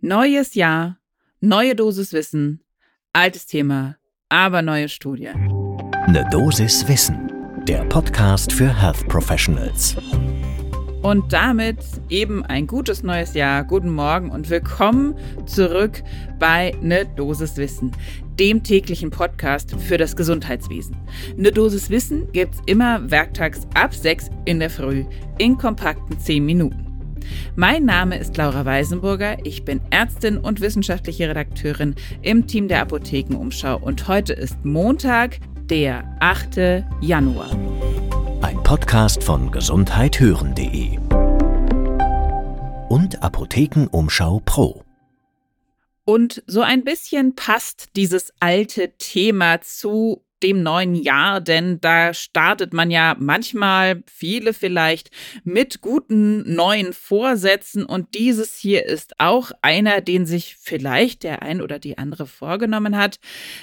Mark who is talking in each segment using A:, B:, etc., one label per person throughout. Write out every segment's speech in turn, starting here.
A: Neues Jahr, neue Dosis Wissen, altes Thema, aber neue Studie.
B: Ne Dosis Wissen, der Podcast für Health Professionals.
A: Und damit eben ein gutes neues Jahr, guten Morgen und willkommen zurück bei Ne Dosis Wissen, dem täglichen Podcast für das Gesundheitswesen. Ne Dosis Wissen gibt's immer werktags ab 6 in der Früh in kompakten 10 Minuten. Mein Name ist Laura Weisenburger, ich bin Ärztin und wissenschaftliche Redakteurin im Team der Apothekenumschau und heute ist Montag, der 8. Januar.
B: Ein Podcast von gesundheithören.de und Apothekenumschau Pro.
A: Und so ein bisschen passt dieses alte Thema zu dem neuen Jahr, denn da startet man ja manchmal, viele vielleicht, mit guten neuen Vorsätzen und dieses hier ist auch einer, den sich vielleicht der ein oder die andere vorgenommen hat.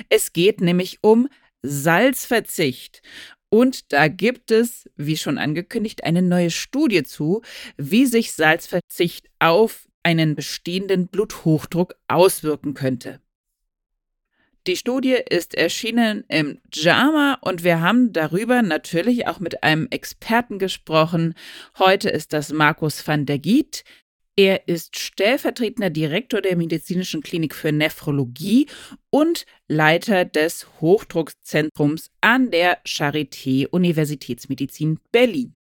A: Es geht nämlich um Salzverzicht. Und da gibt es, wie schon angekündigt, eine neue Studie zu, wie sich Salzverzicht auf einen bestehenden Bluthochdruck auswirken könnte. Die Studie ist erschienen im JAMA und wir haben darüber natürlich auch mit einem Experten gesprochen. Heute ist das Markus van der Giet. Er ist stellvertretender Direktor der Medizinischen Klinik für Nephrologie und Leiter des Hochdruckzentrums an der Charité Universitätsmedizin Berlin.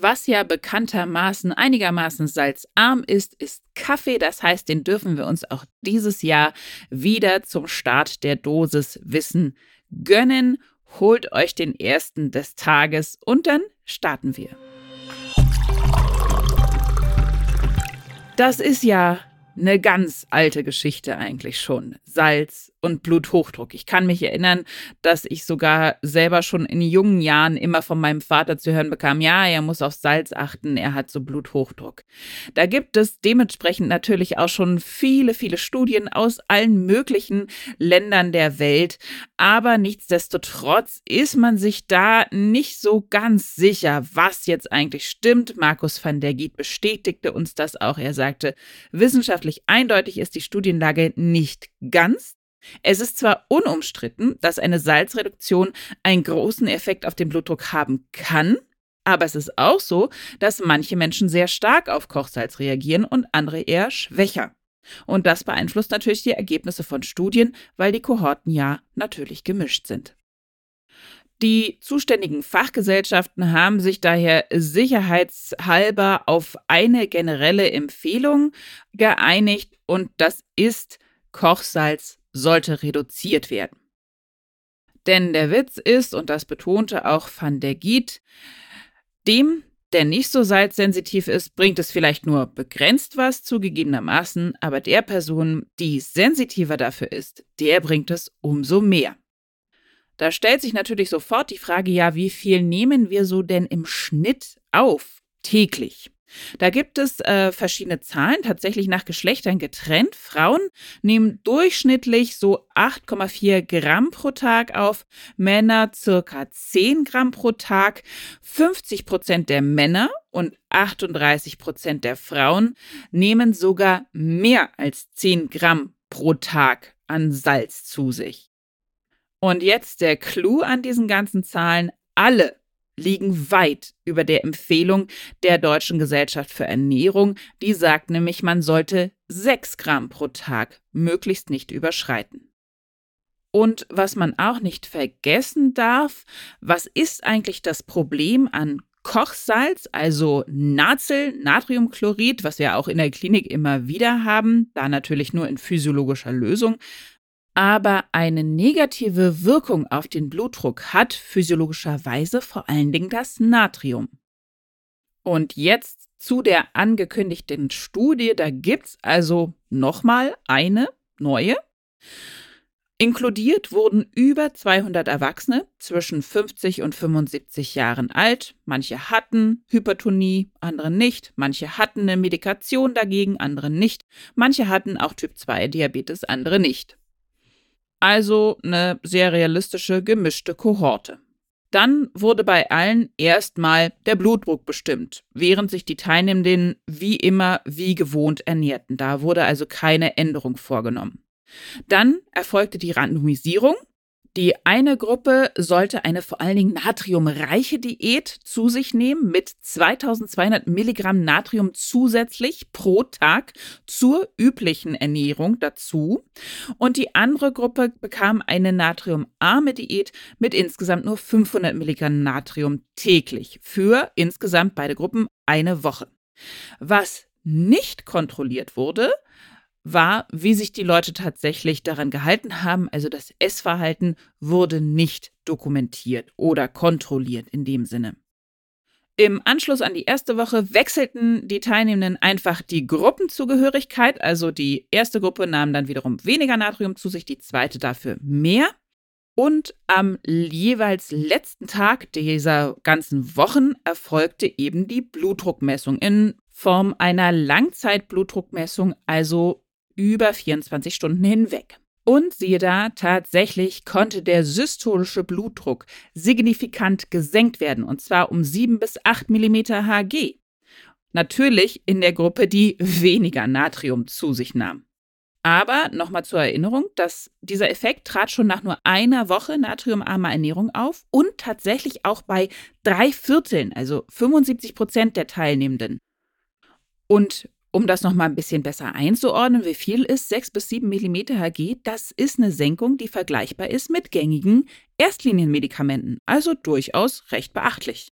A: Was ja bekanntermaßen einigermaßen salzarm ist, ist Kaffee. Das heißt, den dürfen wir uns auch dieses Jahr wieder zum Start der Dosis Wissen gönnen. Holt euch den ersten des Tages und dann starten wir. Das ist ja eine ganz alte Geschichte eigentlich schon. Salz und Bluthochdruck. Ich kann mich erinnern, dass ich sogar selber schon in jungen Jahren immer von meinem Vater zu hören bekam, ja, er muss auf Salz achten, er hat so Bluthochdruck. Da gibt es dementsprechend natürlich auch schon viele, viele Studien aus allen möglichen Ländern der Welt, aber nichtsdestotrotz ist man sich da nicht so ganz sicher, was jetzt eigentlich stimmt. Markus van der Giet bestätigte uns das auch. Er sagte, wissenschaftlich eindeutig ist die Studienlage nicht ganz. Es ist zwar unumstritten, dass eine Salzreduktion einen großen Effekt auf den Blutdruck haben kann, aber es ist auch so, dass manche Menschen sehr stark auf Kochsalz reagieren und andere eher schwächer. Und das beeinflusst natürlich die Ergebnisse von Studien, weil die Kohorten ja natürlich gemischt sind. Die zuständigen Fachgesellschaften haben sich daher sicherheitshalber auf eine generelle Empfehlung geeinigt und das ist Kochsalz sollte reduziert werden. Denn der Witz ist, und das betonte auch Van der Giet, dem, der nicht so salzsensitiv ist, bringt es vielleicht nur begrenzt was zugegebenermaßen, aber der Person, die sensitiver dafür ist, der bringt es umso mehr. Da stellt sich natürlich sofort die Frage, ja, wie viel nehmen wir so denn im Schnitt auf täglich? Da gibt es äh, verschiedene Zahlen, tatsächlich nach Geschlechtern getrennt. Frauen nehmen durchschnittlich so 8,4 Gramm pro Tag auf, Männer circa 10 Gramm pro Tag. 50 Prozent der Männer und 38 Prozent der Frauen nehmen sogar mehr als 10 Gramm pro Tag an Salz zu sich. Und jetzt der Clou an diesen ganzen Zahlen. Alle liegen weit über der Empfehlung der Deutschen Gesellschaft für Ernährung. Die sagt nämlich, man sollte 6 Gramm pro Tag möglichst nicht überschreiten. Und was man auch nicht vergessen darf, was ist eigentlich das Problem an Kochsalz, also Nazel, Natriumchlorid, was wir auch in der Klinik immer wieder haben, da natürlich nur in physiologischer Lösung, aber eine negative Wirkung auf den Blutdruck hat physiologischerweise vor allen Dingen das Natrium. Und jetzt zu der angekündigten Studie, da gibt es also nochmal eine neue. Inkludiert wurden über 200 Erwachsene zwischen 50 und 75 Jahren alt. Manche hatten Hypertonie, andere nicht. Manche hatten eine Medikation dagegen, andere nicht. Manche hatten auch Typ 2 Diabetes, andere nicht. Also eine sehr realistische gemischte Kohorte. Dann wurde bei allen erstmal der Blutdruck bestimmt, während sich die Teilnehmenden wie immer wie gewohnt ernährten. Da wurde also keine Änderung vorgenommen. Dann erfolgte die Randomisierung die eine Gruppe sollte eine vor allen Dingen natriumreiche Diät zu sich nehmen mit 2200 Milligramm Natrium zusätzlich pro Tag zur üblichen Ernährung dazu. Und die andere Gruppe bekam eine natriumarme Diät mit insgesamt nur 500 Milligramm Natrium täglich für insgesamt beide Gruppen eine Woche. Was nicht kontrolliert wurde, war, wie sich die Leute tatsächlich daran gehalten haben. Also das Essverhalten wurde nicht dokumentiert oder kontrolliert in dem Sinne. Im Anschluss an die erste Woche wechselten die Teilnehmenden einfach die Gruppenzugehörigkeit. Also die erste Gruppe nahm dann wiederum weniger Natrium zu sich, die zweite dafür mehr. Und am jeweils letzten Tag dieser ganzen Wochen erfolgte eben die Blutdruckmessung in Form einer Langzeitblutdruckmessung, also über 24 Stunden hinweg. Und siehe da, tatsächlich konnte der systolische Blutdruck signifikant gesenkt werden, und zwar um 7 bis 8 mm Hg. Natürlich in der Gruppe, die weniger Natrium zu sich nahm. Aber nochmal zur Erinnerung, dass dieser Effekt trat schon nach nur einer Woche natriumarmer Ernährung auf und tatsächlich auch bei drei Vierteln, also 75 Prozent der Teilnehmenden. Und um das nochmal ein bisschen besser einzuordnen, wie viel ist 6 bis 7 mm Hg? Das ist eine Senkung, die vergleichbar ist mit gängigen Erstlinienmedikamenten, also durchaus recht beachtlich.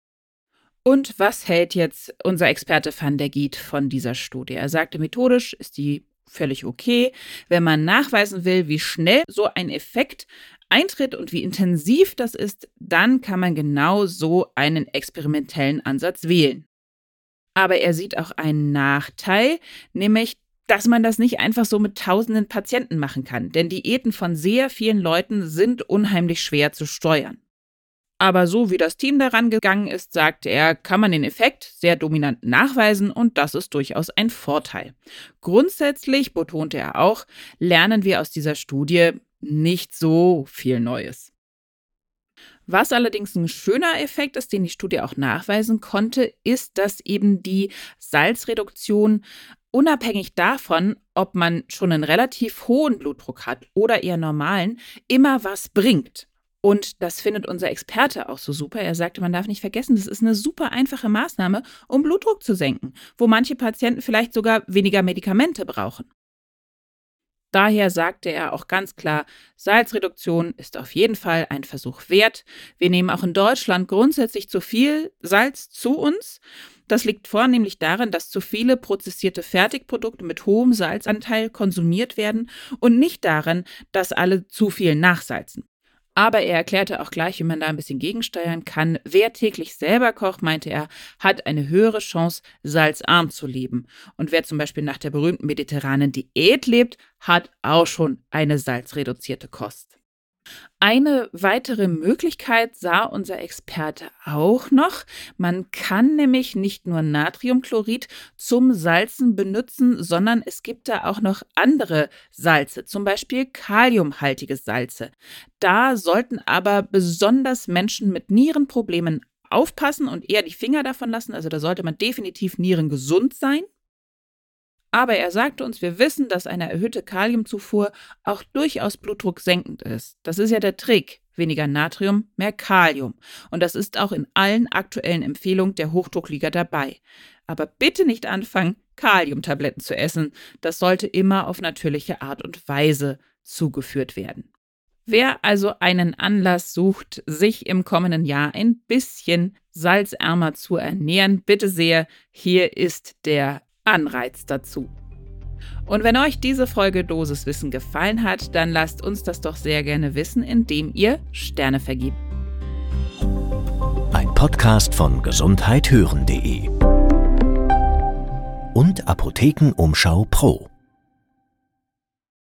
A: Und was hält jetzt unser Experte van der Giet von dieser Studie? Er sagte, methodisch ist die völlig okay. Wenn man nachweisen will, wie schnell so ein Effekt eintritt und wie intensiv das ist, dann kann man genau so einen experimentellen Ansatz wählen. Aber er sieht auch einen Nachteil, nämlich, dass man das nicht einfach so mit tausenden Patienten machen kann. Denn Diäten von sehr vielen Leuten sind unheimlich schwer zu steuern. Aber so wie das Team daran gegangen ist, sagte er, kann man den Effekt sehr dominant nachweisen und das ist durchaus ein Vorteil. Grundsätzlich, betonte er auch, lernen wir aus dieser Studie nicht so viel Neues. Was allerdings ein schöner Effekt ist, den die Studie auch nachweisen konnte, ist, dass eben die Salzreduktion unabhängig davon, ob man schon einen relativ hohen Blutdruck hat oder eher normalen, immer was bringt. Und das findet unser Experte auch so super. Er sagte, man darf nicht vergessen, das ist eine super einfache Maßnahme, um Blutdruck zu senken, wo manche Patienten vielleicht sogar weniger Medikamente brauchen. Daher sagte er auch ganz klar, Salzreduktion ist auf jeden Fall ein Versuch wert. Wir nehmen auch in Deutschland grundsätzlich zu viel Salz zu uns. Das liegt vornehmlich daran, dass zu viele prozessierte Fertigprodukte mit hohem Salzanteil konsumiert werden und nicht daran, dass alle zu viel nachsalzen. Aber er erklärte auch gleich, wie man da ein bisschen gegensteuern kann. Wer täglich selber kocht, meinte er, hat eine höhere Chance, salzarm zu leben. Und wer zum Beispiel nach der berühmten mediterranen Diät lebt, hat auch schon eine salzreduzierte Kost. Eine weitere Möglichkeit sah unser Experte auch noch. Man kann nämlich nicht nur Natriumchlorid zum Salzen benutzen, sondern es gibt da auch noch andere Salze, zum Beispiel kaliumhaltige Salze. Da sollten aber besonders Menschen mit Nierenproblemen aufpassen und eher die Finger davon lassen. Also da sollte man definitiv nierengesund sein. Aber er sagte uns, wir wissen, dass eine erhöhte Kaliumzufuhr auch durchaus blutdrucksenkend ist. Das ist ja der Trick. Weniger Natrium, mehr Kalium. Und das ist auch in allen aktuellen Empfehlungen der Hochdruckliga dabei. Aber bitte nicht anfangen, Kaliumtabletten zu essen. Das sollte immer auf natürliche Art und Weise zugeführt werden. Wer also einen Anlass sucht, sich im kommenden Jahr ein bisschen salzärmer zu ernähren, bitte sehr, hier ist der Anreiz dazu. Und wenn euch diese Folge Dosis Wissen gefallen hat, dann lasst uns das doch sehr gerne wissen, indem ihr Sterne vergibt.
B: Ein Podcast von gesundheithören.de und Apothekenumschau Pro.